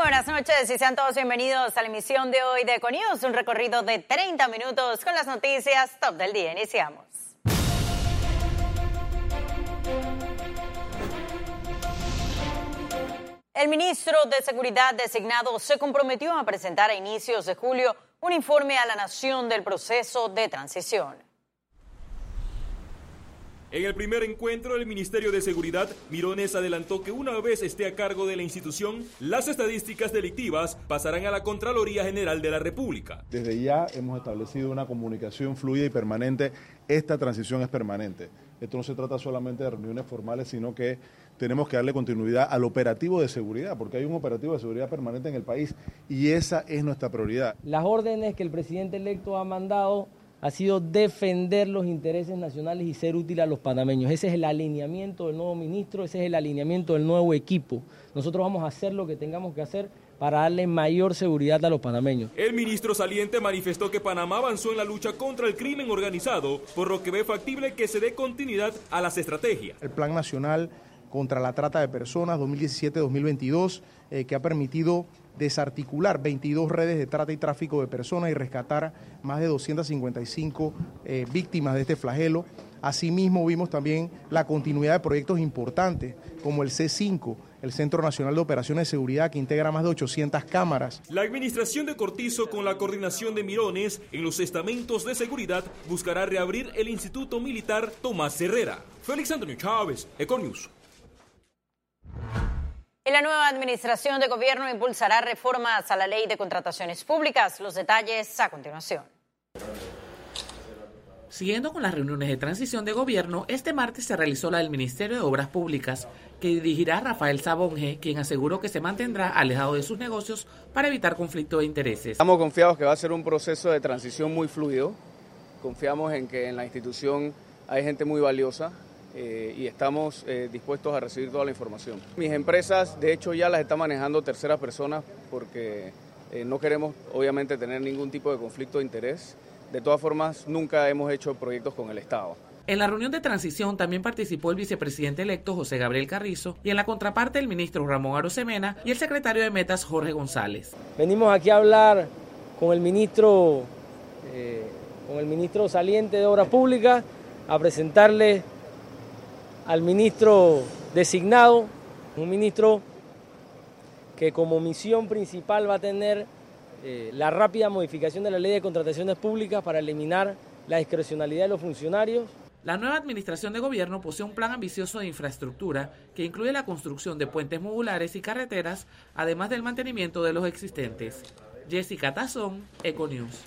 Buenas noches y sean todos bienvenidos a la emisión de hoy de Econius, un recorrido de 30 minutos con las noticias top del día. Iniciamos. El ministro de Seguridad designado se comprometió a presentar a inicios de julio un informe a la nación del proceso de transición. En el primer encuentro, el Ministerio de Seguridad, Mirones adelantó que una vez esté a cargo de la institución, las estadísticas delictivas pasarán a la Contraloría General de la República. Desde ya hemos establecido una comunicación fluida y permanente. Esta transición es permanente. Esto no se trata solamente de reuniones formales, sino que tenemos que darle continuidad al operativo de seguridad, porque hay un operativo de seguridad permanente en el país y esa es nuestra prioridad. Las órdenes que el presidente electo ha mandado ha sido defender los intereses nacionales y ser útil a los panameños. Ese es el alineamiento del nuevo ministro, ese es el alineamiento del nuevo equipo. Nosotros vamos a hacer lo que tengamos que hacer para darle mayor seguridad a los panameños. El ministro saliente manifestó que Panamá avanzó en la lucha contra el crimen organizado, por lo que ve factible que se dé continuidad a las estrategias. El Plan Nacional contra la Trata de Personas 2017-2022, eh, que ha permitido desarticular 22 redes de trata y tráfico de personas y rescatar más de 255 eh, víctimas de este flagelo. Asimismo, vimos también la continuidad de proyectos importantes como el C5, el Centro Nacional de Operaciones de Seguridad, que integra más de 800 cámaras. La administración de Cortizo, con la coordinación de Mirones en los estamentos de seguridad, buscará reabrir el Instituto Militar Tomás Herrera. Félix Antonio Chávez, Econius. Y la nueva administración de gobierno impulsará reformas a la ley de contrataciones públicas. Los detalles a continuación. Siguiendo con las reuniones de transición de gobierno, este martes se realizó la del Ministerio de Obras Públicas, que dirigirá Rafael Sabonge, quien aseguró que se mantendrá alejado de sus negocios para evitar conflicto de intereses. Estamos confiados que va a ser un proceso de transición muy fluido. Confiamos en que en la institución hay gente muy valiosa, eh, y estamos eh, dispuestos a recibir toda la información. Mis empresas, de hecho, ya las está manejando terceras personas porque eh, no queremos, obviamente, tener ningún tipo de conflicto de interés. De todas formas, nunca hemos hecho proyectos con el Estado. En la reunión de transición también participó el vicepresidente electo José Gabriel Carrizo y en la contraparte el ministro Ramón Arosemena y el secretario de Metas Jorge González. Venimos aquí a hablar con el ministro, con el ministro saliente de Obras Públicas, a presentarle al ministro designado, un ministro que como misión principal va a tener eh, la rápida modificación de la ley de contrataciones públicas para eliminar la discrecionalidad de los funcionarios. La nueva administración de gobierno posee un plan ambicioso de infraestructura que incluye la construcción de puentes modulares y carreteras, además del mantenimiento de los existentes. Jessica Tazón, Econews.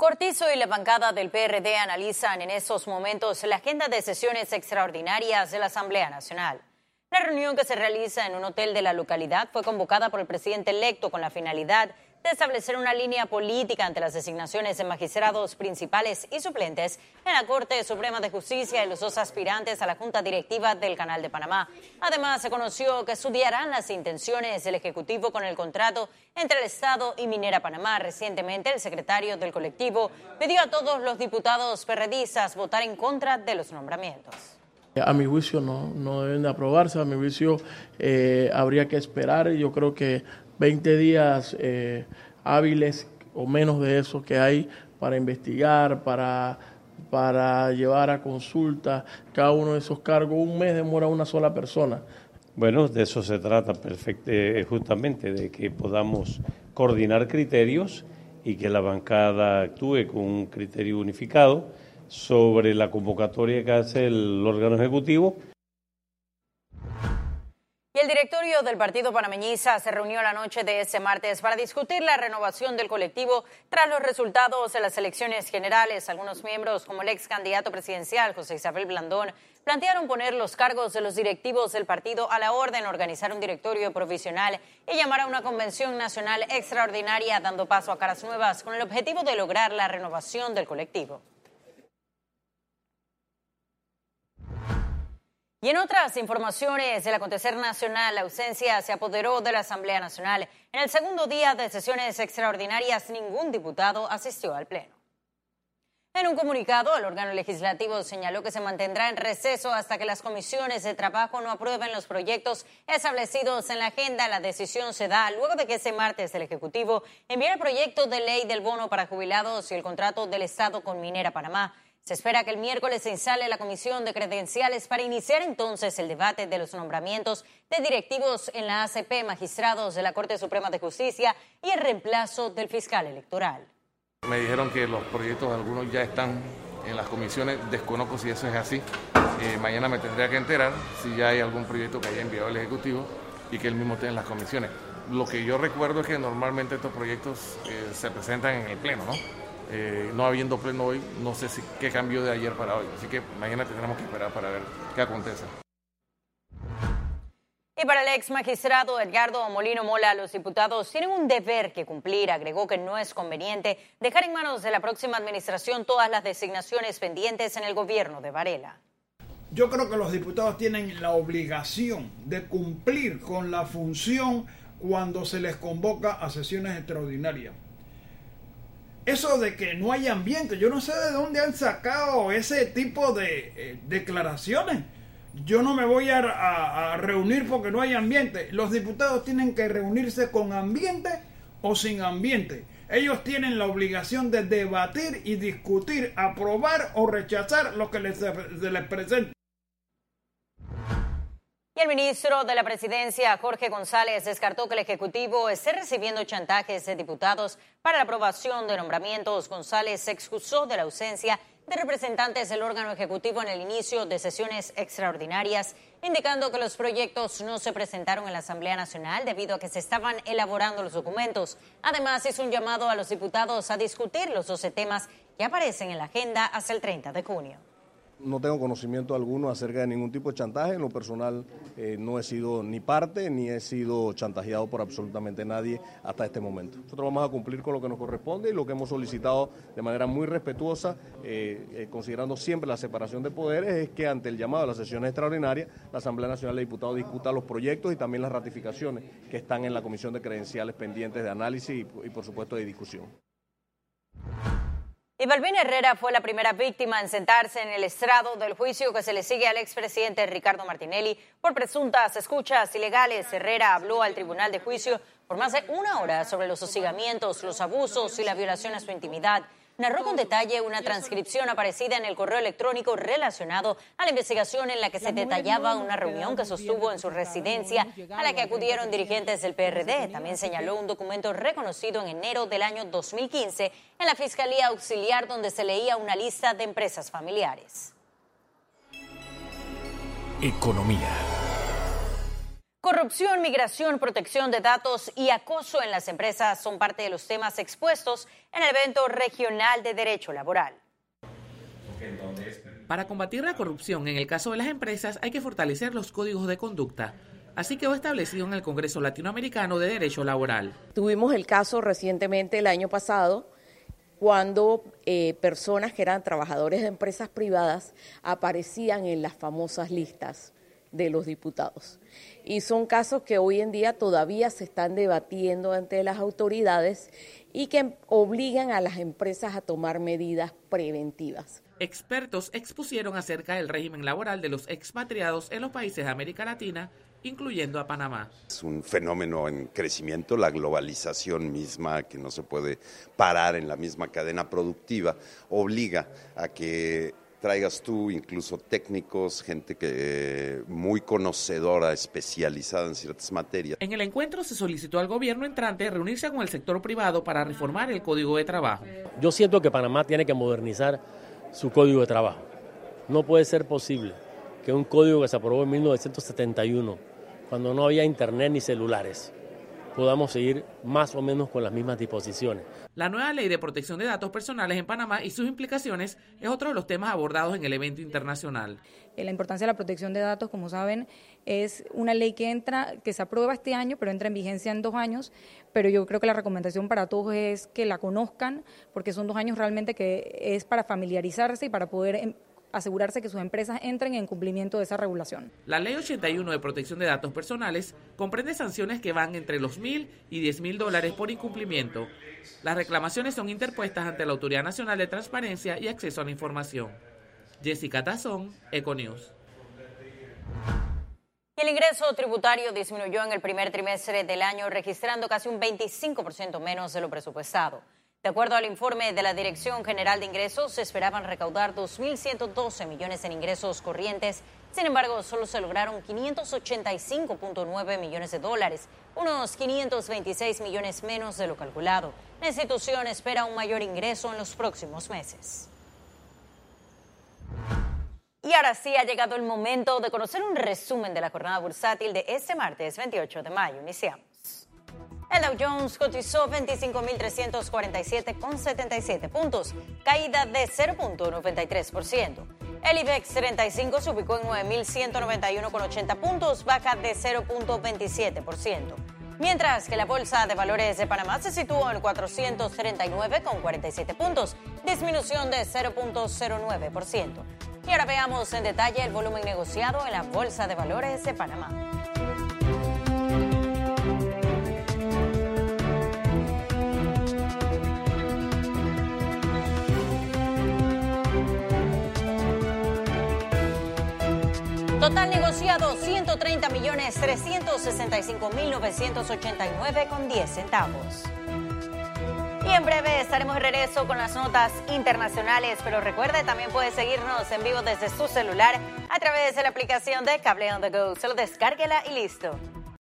Cortizo y la bancada del PRD analizan en estos momentos la agenda de sesiones extraordinarias de la Asamblea Nacional. La reunión que se realiza en un hotel de la localidad fue convocada por el presidente electo con la finalidad de establecer una línea política ante las designaciones de magistrados principales y suplentes en la Corte Suprema de Justicia y los dos aspirantes a la Junta Directiva del Canal de Panamá. Además, se conoció que estudiarán las intenciones del Ejecutivo con el contrato entre el Estado y Minera Panamá. Recientemente, el secretario del colectivo pidió a todos los diputados perredistas votar en contra de los nombramientos. A mi juicio no, no deben de aprobarse, a mi juicio eh, habría que esperar. Yo creo que 20 días eh, hábiles o menos de eso que hay para investigar, para, para llevar a consulta cada uno de esos cargos. Un mes demora una sola persona. Bueno, de eso se trata perfectamente, justamente, de que podamos coordinar criterios y que la bancada actúe con un criterio unificado sobre la convocatoria que hace el órgano ejecutivo el directorio del Partido Panameñista se reunió la noche de ese martes para discutir la renovación del colectivo tras los resultados de las elecciones generales. Algunos miembros, como el ex candidato presidencial José Isabel Blandón, plantearon poner los cargos de los directivos del partido a la orden, organizar un directorio provisional y llamar a una convención nacional extraordinaria, dando paso a caras nuevas con el objetivo de lograr la renovación del colectivo. Y en otras informaciones del acontecer nacional, la ausencia se apoderó de la Asamblea Nacional. En el segundo día de sesiones extraordinarias, ningún diputado asistió al Pleno. En un comunicado, el órgano legislativo señaló que se mantendrá en receso hasta que las comisiones de trabajo no aprueben los proyectos establecidos en la agenda. La decisión se da luego de que ese martes el Ejecutivo enviara el proyecto de ley del bono para jubilados y el contrato del Estado con Minera Panamá. Se espera que el miércoles se instale la comisión de credenciales para iniciar entonces el debate de los nombramientos de directivos en la ACP, magistrados de la Corte Suprema de Justicia y el reemplazo del fiscal electoral. Me dijeron que los proyectos algunos ya están en las comisiones, desconozco si eso es así. Eh, mañana me tendría que enterar si ya hay algún proyecto que haya enviado el Ejecutivo y que él mismo esté en las comisiones. Lo que yo recuerdo es que normalmente estos proyectos eh, se presentan en el Pleno, ¿no? Eh, no habiendo pleno hoy, no sé si, qué cambió de ayer para hoy. Así que mañana tendremos que esperar para ver qué acontece. Y para el ex magistrado Edgardo Molino Mola, los diputados tienen un deber que cumplir. Agregó que no es conveniente dejar en manos de la próxima administración todas las designaciones pendientes en el gobierno de Varela. Yo creo que los diputados tienen la obligación de cumplir con la función cuando se les convoca a sesiones extraordinarias. Eso de que no hay ambiente, yo no sé de dónde han sacado ese tipo de eh, declaraciones. Yo no me voy a, reunir porque no hay ambiente. Los diputados tienen que reunirse con ambiente o sin ambiente. Ellos tienen la obligación de debatir y discutir, aprobar o rechazar lo que les, se les presenta. El ministro de la Presidencia, Jorge González, descartó que el Ejecutivo esté recibiendo chantajes de diputados para la aprobación de nombramientos. González se excusó de la ausencia de representantes del órgano ejecutivo en el inicio de sesiones extraordinarias, indicando que los proyectos no se presentaron en la Asamblea Nacional debido a que se estaban elaborando los documentos. Además, hizo un llamado a los diputados a discutir los 12 temas que aparecen en la agenda hasta el 30 de junio no tengo conocimiento alguno acerca de ningún tipo de chantaje. En lo personal eh, no he sido ni parte ni he sido chantajeado por absolutamente nadie hasta este momento. Nosotros vamos a cumplir con lo que nos corresponde y lo que hemos solicitado de manera muy respetuosa, eh, eh, considerando siempre la separación de poderes, es que ante el llamado a la sesión extraordinaria, la Asamblea Nacional de Diputados discuta los proyectos y también las ratificaciones que están en la Comisión de Credenciales pendientes de análisis y por supuesto de discusión. Y Balvin Herrera fue la primera víctima en sentarse en el estrado del juicio que se le sigue al expresidente Ricardo Martinelli por presuntas escuchas ilegales. Herrera habló al tribunal de juicio por más de una hora sobre los hostigamientos, los abusos y la violación a su intimidad narró con detalle una transcripción aparecida en el correo electrónico relacionado a la investigación en la que se detallaba una reunión que sostuvo en su residencia a la que acudieron dirigentes del PRD. También señaló un documento reconocido en enero del año 2015 en la Fiscalía Auxiliar donde se leía una lista de empresas familiares. Economía. Corrupción, migración, protección de datos y acoso en las empresas son parte de los temas expuestos en el evento regional de derecho laboral. Para combatir la corrupción en el caso de las empresas hay que fortalecer los códigos de conducta. Así quedó establecido en el Congreso Latinoamericano de Derecho Laboral. Tuvimos el caso recientemente el año pasado cuando eh, personas que eran trabajadores de empresas privadas aparecían en las famosas listas de los diputados. Y son casos que hoy en día todavía se están debatiendo ante las autoridades y que obligan a las empresas a tomar medidas preventivas. Expertos expusieron acerca del régimen laboral de los expatriados en los países de América Latina, incluyendo a Panamá. Es un fenómeno en crecimiento, la globalización misma, que no se puede parar en la misma cadena productiva, obliga a que traigas tú incluso técnicos, gente que muy conocedora, especializada en ciertas materias. En el encuentro se solicitó al gobierno entrante reunirse con el sector privado para reformar el código de trabajo. Yo siento que Panamá tiene que modernizar su código de trabajo. No puede ser posible que un código que se aprobó en 1971, cuando no había internet ni celulares, podamos seguir más o menos con las mismas disposiciones. La nueva ley de protección de datos personales en Panamá y sus implicaciones es otro de los temas abordados en el evento internacional. Eh, la importancia de la protección de datos, como saben, es una ley que entra, que se aprueba este año, pero entra en vigencia en dos años. Pero yo creo que la recomendación para todos es que la conozcan, porque son dos años realmente que es para familiarizarse y para poder em, asegurarse que sus empresas entren en cumplimiento de esa regulación. La Ley 81 de Protección de Datos Personales comprende sanciones que van entre los mil y diez mil dólares por incumplimiento. Las reclamaciones son interpuestas ante la Autoridad Nacional de Transparencia y Acceso a la Información. Jessica Tazón, Econews. El ingreso tributario disminuyó en el primer trimestre del año, registrando casi un 25% menos de lo presupuestado. De acuerdo al informe de la Dirección General de Ingresos, se esperaban recaudar 2.112 millones en ingresos corrientes. Sin embargo, solo se lograron 585.9 millones de dólares, unos 526 millones menos de lo calculado. La institución espera un mayor ingreso en los próximos meses. Y ahora sí ha llegado el momento de conocer un resumen de la jornada bursátil de este martes 28 de mayo. Iniciamos. El Dow Jones cotizó 25.347,77 puntos, caída de 0.93%. El IBEX 35 se ubicó en 9.191,80 puntos, baja de 0.27%. Mientras que la Bolsa de Valores de Panamá se situó en 439,47 puntos, disminución de 0.09%. Y ahora veamos en detalle el volumen negociado en la Bolsa de Valores de Panamá. Total negociado 130 millones 365 mil 989 con 10 centavos. Y en breve estaremos de regreso con las notas internacionales, pero recuerde también puede seguirnos en vivo desde su celular a través de la aplicación de Cable on the Go. Solo descárguela y listo.